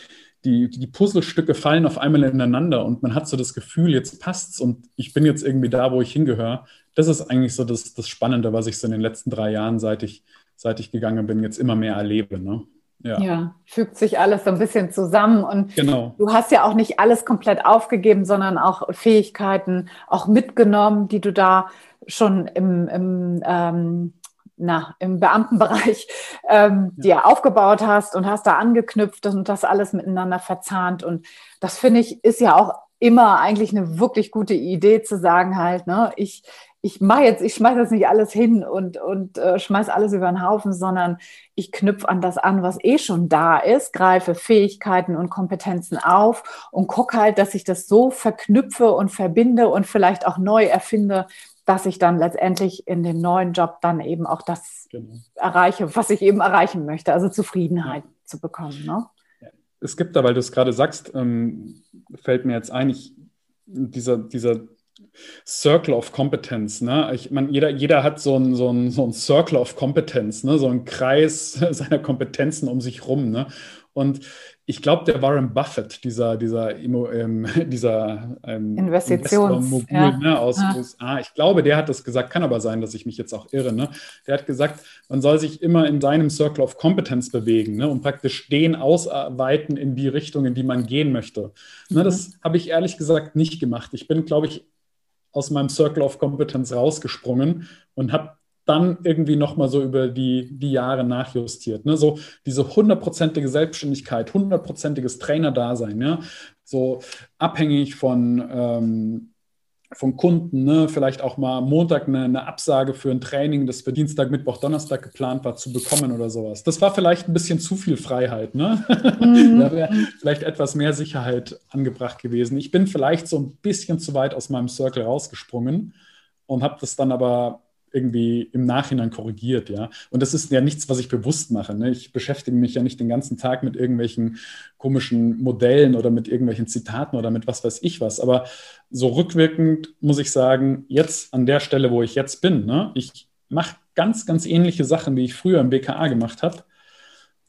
die, die Puzzlestücke fallen auf einmal ineinander und man hat so das Gefühl, jetzt passt's und ich bin jetzt irgendwie da, wo ich hingehöre. Das ist eigentlich so das, das Spannende, was ich so in den letzten drei Jahren, seit ich, seit ich gegangen bin, jetzt immer mehr erlebe. Ne? Ja. ja. fügt sich alles so ein bisschen zusammen. Und genau. du hast ja auch nicht alles komplett aufgegeben, sondern auch Fähigkeiten auch mitgenommen, die du da schon im, im ähm, na, im Beamtenbereich ähm, ja. dir aufgebaut hast und hast da angeknüpft und das alles miteinander verzahnt. Und das finde ich ist ja auch immer eigentlich eine wirklich gute Idee zu sagen halt, ne, ich, ich mache jetzt, ich schmeiße jetzt nicht alles hin und, und äh, schmeiß alles über den Haufen, sondern ich knüpfe an das an, was eh schon da ist, greife Fähigkeiten und Kompetenzen auf und gucke halt, dass ich das so verknüpfe und verbinde und vielleicht auch neu erfinde, dass ich dann letztendlich in dem neuen Job dann eben auch das genau. erreiche, was ich eben erreichen möchte, also Zufriedenheit ja. zu bekommen. Ne? Es gibt da, weil du es gerade sagst, ähm, fällt mir jetzt ein, ich, dieser, dieser Circle of Competence. Ne? Ich meine, jeder, jeder hat so einen so so ein Circle of Competence, ne? so einen Kreis seiner Kompetenzen um sich rum. Ne? Und ich glaube, der Warren Buffett, dieser, dieser, ähm, dieser ähm, Investitionsmogul ja. ne, aus ja. USA, ich glaube, der hat das gesagt, kann aber sein, dass ich mich jetzt auch irre. Ne? Der hat gesagt, man soll sich immer in seinem Circle of Competence bewegen ne, und praktisch den ausweiten in die Richtung, in die man gehen möchte. Ne, mhm. Das habe ich ehrlich gesagt nicht gemacht. Ich bin, glaube ich, aus meinem Circle of Competence rausgesprungen und habe dann irgendwie nochmal so über die, die Jahre nachjustiert. Ne? So diese hundertprozentige Selbstständigkeit, hundertprozentiges Trainerdasein, ja? so abhängig von ähm, von Kunden, ne? vielleicht auch mal Montag eine, eine, Absage für ein Training, das für Dienstag, Mittwoch, Donnerstag geplant war, zu bekommen oder sowas. Das war vielleicht ein bisschen zu viel Freiheit. Ne? Mhm. da wäre vielleicht etwas mehr Sicherheit angebracht gewesen. Ich bin vielleicht so ein bisschen zu weit aus meinem Circle rausgesprungen und habe das dann aber irgendwie im Nachhinein korrigiert, ja. Und das ist ja nichts, was ich bewusst mache. Ne? Ich beschäftige mich ja nicht den ganzen Tag mit irgendwelchen komischen Modellen oder mit irgendwelchen Zitaten oder mit was weiß ich was. Aber so rückwirkend muss ich sagen, jetzt an der Stelle, wo ich jetzt bin, ne? ich mache ganz, ganz ähnliche Sachen, wie ich früher im BKA gemacht habe,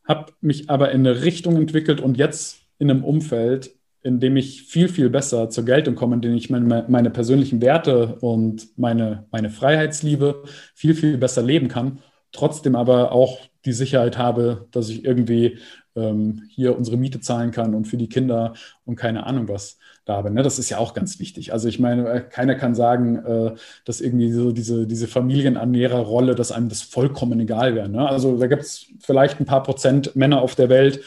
habe mich aber in eine Richtung entwickelt und jetzt in einem Umfeld, in dem ich viel, viel besser zur Geltung komme, in dem ich meine, meine persönlichen Werte und meine, meine Freiheitsliebe viel, viel besser leben kann, trotzdem aber auch die Sicherheit habe, dass ich irgendwie ähm, hier unsere Miete zahlen kann und für die Kinder und keine Ahnung was da habe. Ne? Das ist ja auch ganz wichtig. Also ich meine, äh, keiner kann sagen, äh, dass irgendwie so diese, diese Familienernährerrolle, dass einem das vollkommen egal wäre. Ne? Also da gibt es vielleicht ein paar Prozent Männer auf der Welt,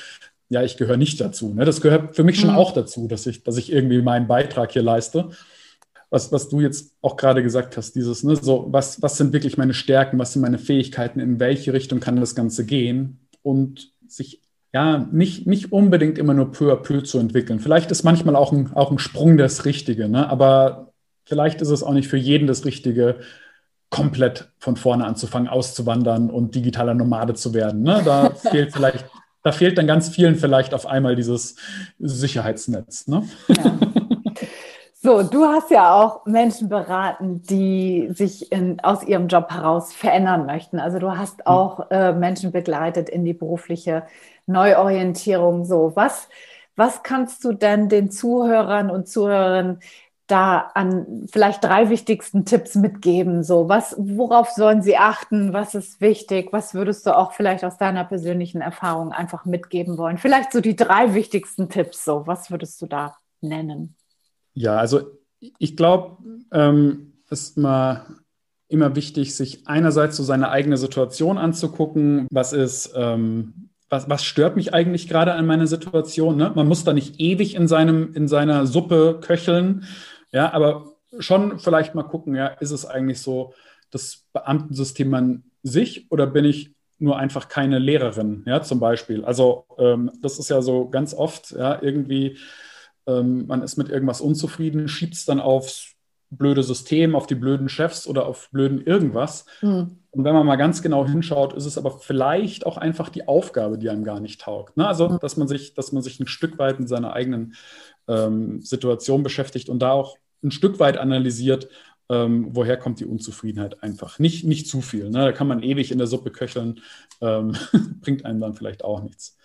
ja, ich gehöre nicht dazu. Ne? Das gehört für mich schon mhm. auch dazu, dass ich, dass ich irgendwie meinen Beitrag hier leiste. Was, was du jetzt auch gerade gesagt hast, dieses, ne, so, was, was sind wirklich meine Stärken, was sind meine Fähigkeiten, in welche Richtung kann das Ganze gehen und sich ja nicht, nicht unbedingt immer nur peu à peu zu entwickeln. Vielleicht ist manchmal auch ein, auch ein Sprung das Richtige, ne? aber vielleicht ist es auch nicht für jeden das Richtige, komplett von vorne anzufangen, auszuwandern und digitaler Nomade zu werden. Ne? Da fehlt vielleicht da fehlt dann ganz vielen vielleicht auf einmal dieses Sicherheitsnetz. Ne? Ja. So, du hast ja auch Menschen beraten, die sich in, aus ihrem Job heraus verändern möchten. Also du hast hm. auch äh, Menschen begleitet in die berufliche Neuorientierung. So, was, was kannst du denn den Zuhörern und Zuhörerinnen da an vielleicht drei wichtigsten Tipps mitgeben? So, was, worauf sollen sie achten? Was ist wichtig? Was würdest du auch vielleicht aus deiner persönlichen Erfahrung einfach mitgeben wollen? Vielleicht so die drei wichtigsten Tipps. So, was würdest du da nennen? Ja, also ich glaube, ähm, ist mal immer wichtig, sich einerseits so seine eigene Situation anzugucken. Was ist, ähm, was, was, stört mich eigentlich gerade an meiner Situation? Ne? Man muss da nicht ewig in, seinem, in seiner Suppe köcheln, ja, aber schon vielleicht mal gucken, ja, ist es eigentlich so das Beamtensystem an sich oder bin ich nur einfach keine Lehrerin, ja, zum Beispiel. Also ähm, das ist ja so ganz oft, ja, irgendwie, ähm, man ist mit irgendwas unzufrieden, schiebt es dann aufs blöde System, auf die blöden Chefs oder auf blöden irgendwas. Mhm. Und wenn man mal ganz genau hinschaut, ist es aber vielleicht auch einfach die Aufgabe, die einem gar nicht taugt. Ne? Also, hm. dass man sich, dass man sich ein Stück weit mit seiner eigenen ähm, Situation beschäftigt und da auch ein Stück weit analysiert, ähm, woher kommt die Unzufriedenheit einfach. Nicht, nicht zu viel. Ne? Da kann man ewig in der Suppe köcheln, ähm, bringt einem dann vielleicht auch nichts.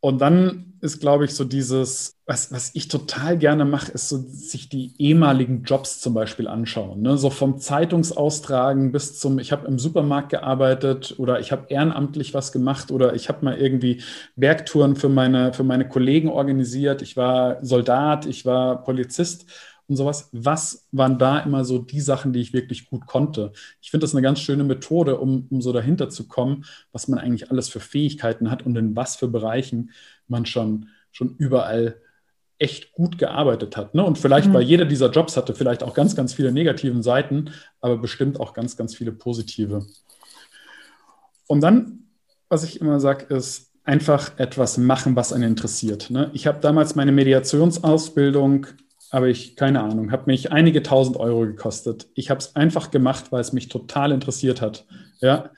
Und dann ist, glaube ich, so dieses, was, was ich total gerne mache, ist so sich die ehemaligen Jobs zum Beispiel anschauen. Ne? So vom Zeitungsaustragen bis zum, ich habe im Supermarkt gearbeitet oder ich habe ehrenamtlich was gemacht oder ich habe mal irgendwie Bergtouren für meine, für meine Kollegen organisiert. Ich war Soldat, ich war Polizist und sowas. Was waren da immer so die Sachen, die ich wirklich gut konnte? Ich finde das eine ganz schöne Methode, um, um so dahinter zu kommen, was man eigentlich alles für Fähigkeiten hat und in was für Bereichen man schon, schon überall echt gut gearbeitet hat. Ne? Und vielleicht, mhm. weil jeder dieser Jobs hatte, vielleicht auch ganz, ganz viele negativen Seiten, aber bestimmt auch ganz, ganz viele positive. Und dann, was ich immer sage, ist einfach etwas machen, was einen interessiert. Ne? Ich habe damals meine Mediationsausbildung, aber ich, keine Ahnung, habe mich einige tausend Euro gekostet. Ich habe es einfach gemacht, weil es mich total interessiert hat. Ja,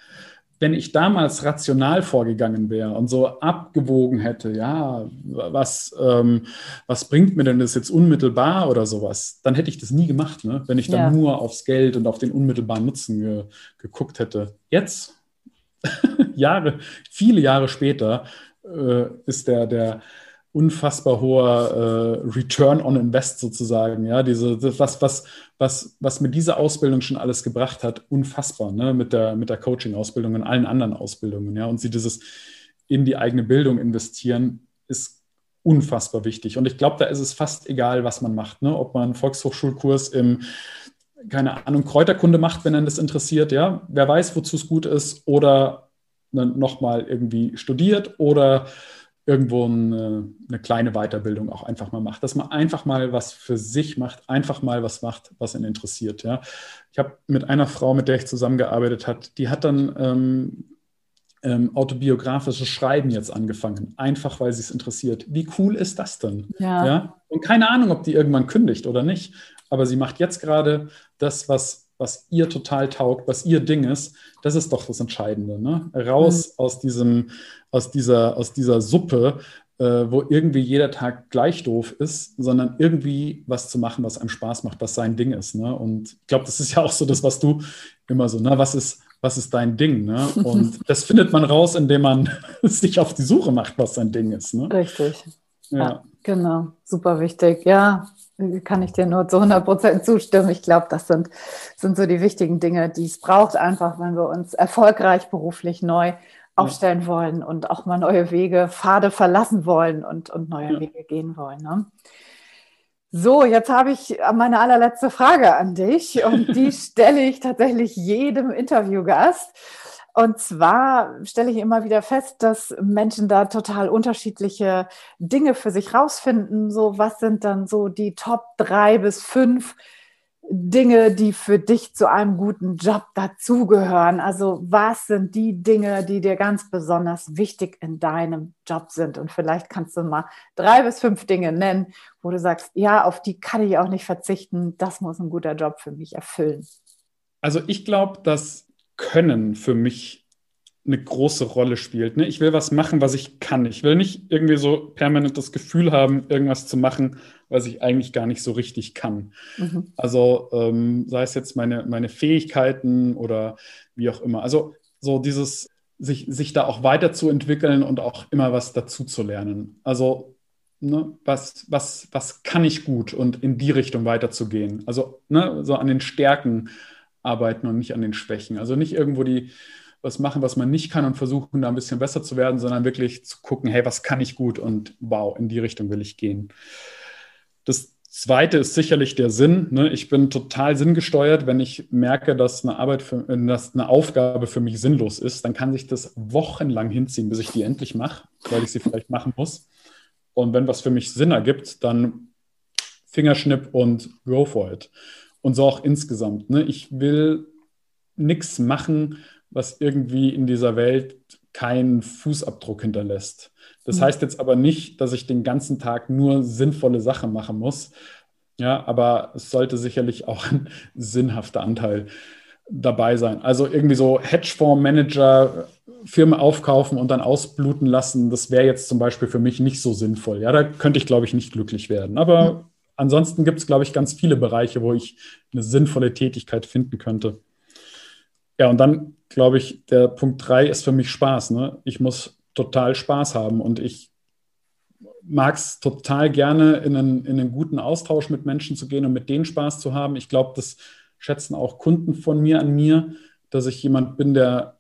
wenn ich damals rational vorgegangen wäre und so abgewogen hätte, ja, was, ähm, was bringt mir denn das jetzt unmittelbar oder sowas, dann hätte ich das nie gemacht, ne? wenn ich dann ja. nur aufs Geld und auf den unmittelbaren Nutzen ge geguckt hätte. Jetzt, Jahre, viele Jahre später, äh, ist der, der, unfassbar hoher äh, Return on Invest sozusagen. Ja, diese, das, was, was, was, was mir diese Ausbildung schon alles gebracht hat, unfassbar, ne? mit der, mit der Coaching-Ausbildung und allen anderen Ausbildungen. Ja, und sie dieses in die eigene Bildung investieren, ist unfassbar wichtig. Und ich glaube, da ist es fast egal, was man macht, ne? ob man einen Volkshochschulkurs im keine Ahnung, Kräuterkunde macht, wenn einen das interessiert, ja, wer weiß, wozu es gut ist, oder nochmal irgendwie studiert oder irgendwo eine, eine, kleine Weiterbildung auch einfach mal macht, dass man einfach mal was für sich macht, einfach mal was macht, was ihn interessiert. Ja. Ich habe mit einer Frau, mit der ich zusammengearbeitet habe, die hat dann ähm, ähm, autobiografisches Schreiben jetzt angefangen, einfach weil sie es interessiert. Wie cool ist das denn? Ja. ja. Und keine Ahnung, ob die irgendwann kündigt oder nicht, aber sie macht jetzt gerade das, was was ihr total taugt, was ihr Ding ist, das ist doch das Entscheidende. Ne? Raus mhm. aus, diesem, aus, dieser, aus dieser Suppe, äh, wo irgendwie jeder Tag gleich doof ist, sondern irgendwie was zu machen, was einem Spaß macht, was sein Ding ist. Ne? Und ich glaube, das ist ja auch so das, was du immer so, ne? was ist, was ist dein Ding? Ne? Und das findet man raus, indem man sich auf die Suche macht, was sein Ding ist. Ne? Richtig. Ja. ja. genau. Super wichtig. Ja, kann ich dir nur zu 100 Prozent zustimmen. Ich glaube, das sind, sind so die wichtigen Dinge, die es braucht, einfach, wenn wir uns erfolgreich beruflich neu aufstellen ja. wollen und auch mal neue Wege, Pfade verlassen wollen und, und neue ja. Wege gehen wollen. Ne? So, jetzt habe ich meine allerletzte Frage an dich und die stelle ich tatsächlich jedem Interviewgast. Und zwar stelle ich immer wieder fest, dass Menschen da total unterschiedliche Dinge für sich rausfinden. So, was sind dann so die Top drei bis fünf Dinge, die für dich zu einem guten Job dazugehören? Also, was sind die Dinge, die dir ganz besonders wichtig in deinem Job sind? Und vielleicht kannst du mal drei bis fünf Dinge nennen, wo du sagst, ja, auf die kann ich auch nicht verzichten. Das muss ein guter Job für mich erfüllen. Also, ich glaube, dass können für mich eine große Rolle spielt. Ne? Ich will was machen, was ich kann. Ich will nicht irgendwie so permanent das Gefühl haben, irgendwas zu machen, was ich eigentlich gar nicht so richtig kann. Mhm. Also ähm, sei es jetzt meine, meine Fähigkeiten oder wie auch immer. Also so dieses, sich, sich da auch weiterzuentwickeln und auch immer was dazu zu lernen. Also ne, was, was, was kann ich gut und in die Richtung weiterzugehen. Also ne, so an den Stärken arbeiten und nicht an den Schwächen. Also nicht irgendwo die was machen, was man nicht kann und versuchen, da ein bisschen besser zu werden, sondern wirklich zu gucken, hey, was kann ich gut und wow, in die Richtung will ich gehen. Das Zweite ist sicherlich der Sinn. Ne? Ich bin total sinngesteuert. Wenn ich merke, dass eine Arbeit, für, dass eine Aufgabe für mich sinnlos ist, dann kann sich das wochenlang hinziehen, bis ich die endlich mache, weil ich sie vielleicht machen muss. Und wenn was für mich Sinn ergibt, dann Fingerschnipp und go for it. Und so auch insgesamt. Ne? Ich will nichts machen, was irgendwie in dieser Welt keinen Fußabdruck hinterlässt. Das mhm. heißt jetzt aber nicht, dass ich den ganzen Tag nur sinnvolle Sachen machen muss. Ja, aber es sollte sicherlich auch ein sinnhafter Anteil dabei sein. Also irgendwie so Hedgefondsmanager, Firmen aufkaufen und dann ausbluten lassen, das wäre jetzt zum Beispiel für mich nicht so sinnvoll. Ja, da könnte ich, glaube ich, nicht glücklich werden. Aber ansonsten gibt es, glaube ich, ganz viele Bereiche, wo ich eine sinnvolle Tätigkeit finden könnte. Ja, und dann, glaube ich, der Punkt drei ist für mich Spaß. Ne? Ich muss total Spaß haben und ich mag es total gerne, in einen, in einen guten Austausch mit Menschen zu gehen und mit denen Spaß zu haben. Ich glaube, das schätzen auch Kunden von mir an mir, dass ich jemand bin, der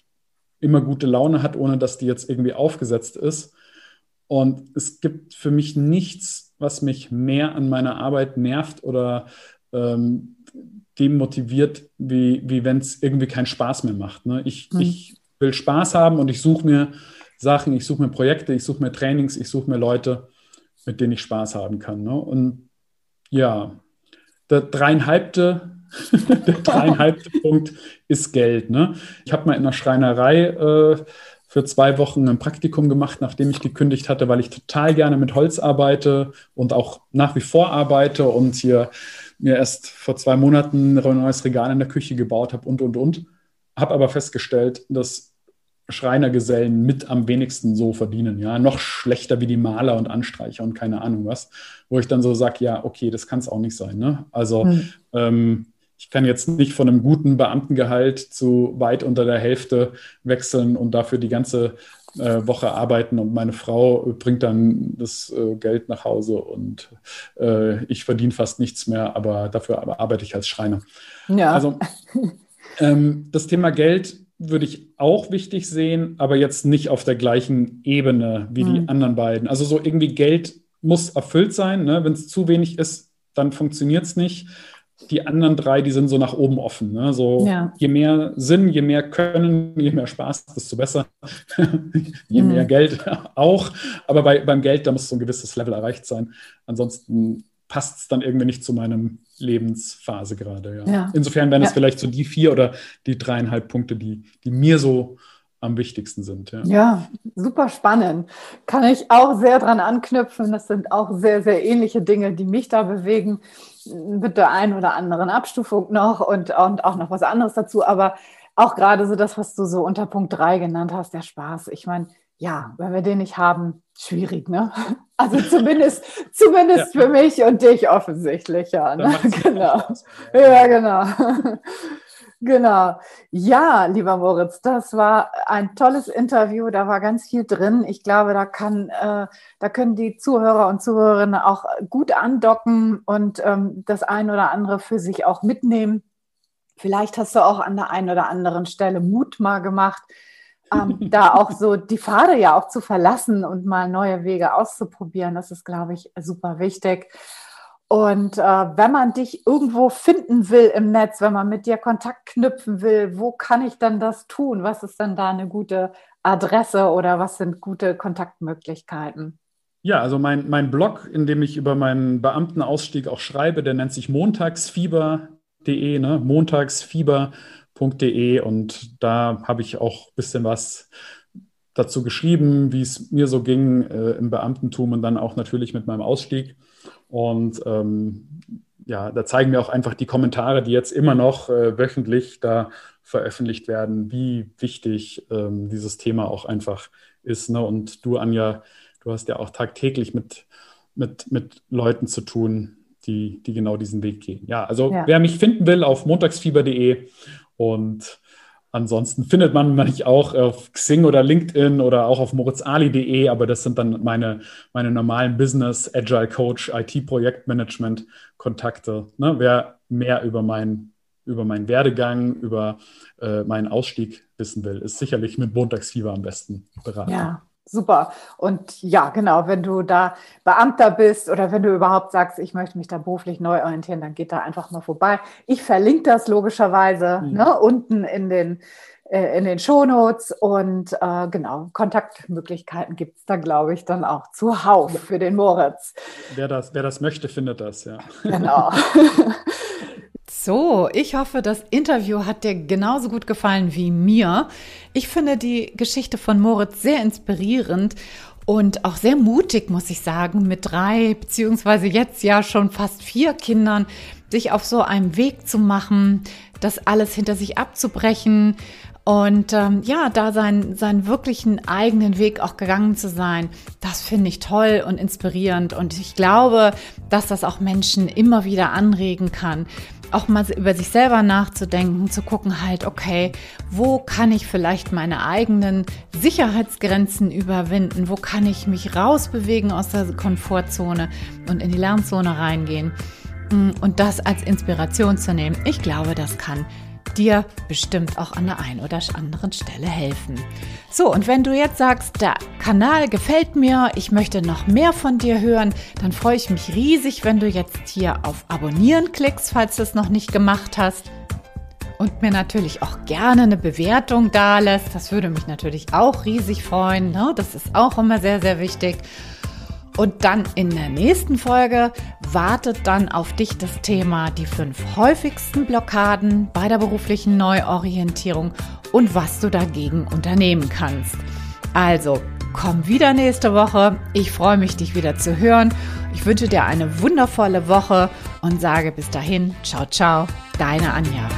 immer gute Laune hat, ohne dass die jetzt irgendwie aufgesetzt ist. Und es gibt für mich nichts, was mich mehr an meiner Arbeit nervt oder ähm, demotiviert, wie, wie wenn es irgendwie keinen Spaß mehr macht. Ne? Ich, mhm. ich will Spaß haben und ich suche mir Sachen, ich suche mir Projekte, ich suche mir Trainings, ich suche mir Leute, mit denen ich Spaß haben kann. Ne? Und ja, der dreieinhalbte, der dreieinhalbte Punkt ist Geld. Ne? Ich habe mal in der Schreinerei äh, für zwei Wochen ein Praktikum gemacht, nachdem ich gekündigt hatte, weil ich total gerne mit Holz arbeite und auch nach wie vor arbeite und hier mir erst vor zwei Monaten ein neues Regal in der Küche gebaut habe und, und, und. Habe aber festgestellt, dass Schreinergesellen mit am wenigsten so verdienen. Ja, noch schlechter wie die Maler und Anstreicher und keine Ahnung was. Wo ich dann so sage, ja, okay, das kann es auch nicht sein. Ne? Also mhm. ähm, ich kann jetzt nicht von einem guten Beamtengehalt zu weit unter der Hälfte wechseln und dafür die ganze äh, Woche arbeiten und meine Frau bringt dann das äh, Geld nach Hause und äh, ich verdiene fast nichts mehr, aber dafür aber arbeite ich als Schreiner. Ja. Also ähm, das Thema Geld würde ich auch wichtig sehen, aber jetzt nicht auf der gleichen Ebene wie mhm. die anderen beiden. Also so irgendwie Geld muss erfüllt sein. Ne? Wenn es zu wenig ist, dann funktioniert es nicht. Die anderen drei, die sind so nach oben offen. Ne? So ja. je mehr Sinn, je mehr Können, je mehr Spaß, desto besser. je mhm. mehr Geld auch. Aber bei, beim Geld, da muss so ein gewisses Level erreicht sein. Ansonsten passt es dann irgendwie nicht zu meinem Lebensphase gerade. Ja. ja. Insofern wären es vielleicht so die vier oder die dreieinhalb Punkte, die, die mir so am wichtigsten sind. Ja. ja, super spannend. Kann ich auch sehr dran anknüpfen. Das sind auch sehr, sehr ähnliche Dinge, die mich da bewegen. Mit der einen oder anderen Abstufung noch und, und auch noch was anderes dazu. Aber auch gerade so das, was du so unter Punkt drei genannt hast, der Spaß. Ich meine, ja, wenn wir den nicht haben, schwierig, ne? Also zumindest, zumindest ja. für mich und dich offensichtlich, ja. Ne? Genau. Ja, genau. Genau. Ja, lieber Moritz, das war ein tolles Interview. Da war ganz viel drin. Ich glaube, da kann, äh, da können die Zuhörer und Zuhörerinnen auch gut andocken und ähm, das ein oder andere für sich auch mitnehmen. Vielleicht hast du auch an der einen oder anderen Stelle Mut mal gemacht, ähm, da auch so die Pfade ja auch zu verlassen und mal neue Wege auszuprobieren. Das ist, glaube ich, super wichtig. Und äh, wenn man dich irgendwo finden will im Netz, wenn man mit dir Kontakt knüpfen will, wo kann ich dann das tun? Was ist dann da eine gute Adresse oder was sind gute Kontaktmöglichkeiten? Ja, also mein, mein Blog, in dem ich über meinen Beamtenausstieg auch schreibe, der nennt sich montagsfieber.de, ne? montagsfieber.de und da habe ich auch ein bisschen was dazu geschrieben, wie es mir so ging äh, im Beamtentum und dann auch natürlich mit meinem Ausstieg. Und ähm, ja, da zeigen mir auch einfach die Kommentare, die jetzt immer noch äh, wöchentlich da veröffentlicht werden, wie wichtig ähm, dieses Thema auch einfach ist. Ne? Und du, Anja, du hast ja auch tagtäglich mit, mit, mit Leuten zu tun, die, die genau diesen Weg gehen. Ja, also ja. wer mich finden will, auf montagsfieber.de und ansonsten findet man mich auch auf Xing oder LinkedIn oder auch auf moritzali.de, aber das sind dann meine, meine normalen Business, Agile Coach, IT-Projektmanagement Kontakte. Ne? Wer mehr über meinen über meinen Werdegang, über äh, meinen Ausstieg wissen will, ist sicherlich mit Montagsfieber am besten beraten. Ja, Super. Und ja, genau, wenn du da Beamter bist oder wenn du überhaupt sagst, ich möchte mich da beruflich neu orientieren, dann geht da einfach mal vorbei. Ich verlinke das logischerweise mhm. ne, unten in den, äh, in den Shownotes und äh, genau, Kontaktmöglichkeiten gibt es da, glaube ich, dann auch zuhauf für den Moritz. Wer das, wer das möchte, findet das, ja. Genau. So, ich hoffe, das Interview hat dir genauso gut gefallen wie mir. Ich finde die Geschichte von Moritz sehr inspirierend und auch sehr mutig, muss ich sagen, mit drei beziehungsweise jetzt ja schon fast vier Kindern sich auf so einem Weg zu machen, das alles hinter sich abzubrechen und ähm, ja, da seinen, seinen wirklichen eigenen Weg auch gegangen zu sein, das finde ich toll und inspirierend. Und ich glaube, dass das auch Menschen immer wieder anregen kann, auch mal über sich selber nachzudenken, zu gucken halt, okay, wo kann ich vielleicht meine eigenen Sicherheitsgrenzen überwinden? Wo kann ich mich rausbewegen aus der Komfortzone und in die Lernzone reingehen? Mm, und das als Inspiration zu nehmen. Ich glaube, das kann dir bestimmt auch an der einen oder anderen Stelle helfen. So, und wenn du jetzt sagst, der Kanal gefällt mir, ich möchte noch mehr von dir hören, dann freue ich mich riesig, wenn du jetzt hier auf Abonnieren klickst, falls du es noch nicht gemacht hast. Und mir natürlich auch gerne eine Bewertung da lässt. Das würde mich natürlich auch riesig freuen. Ne? Das ist auch immer sehr, sehr wichtig. Und dann in der nächsten Folge wartet dann auf dich das Thema die fünf häufigsten Blockaden bei der beruflichen Neuorientierung und was du dagegen unternehmen kannst. Also, komm wieder nächste Woche. Ich freue mich, dich wieder zu hören. Ich wünsche dir eine wundervolle Woche und sage bis dahin, ciao, ciao, deine Anja.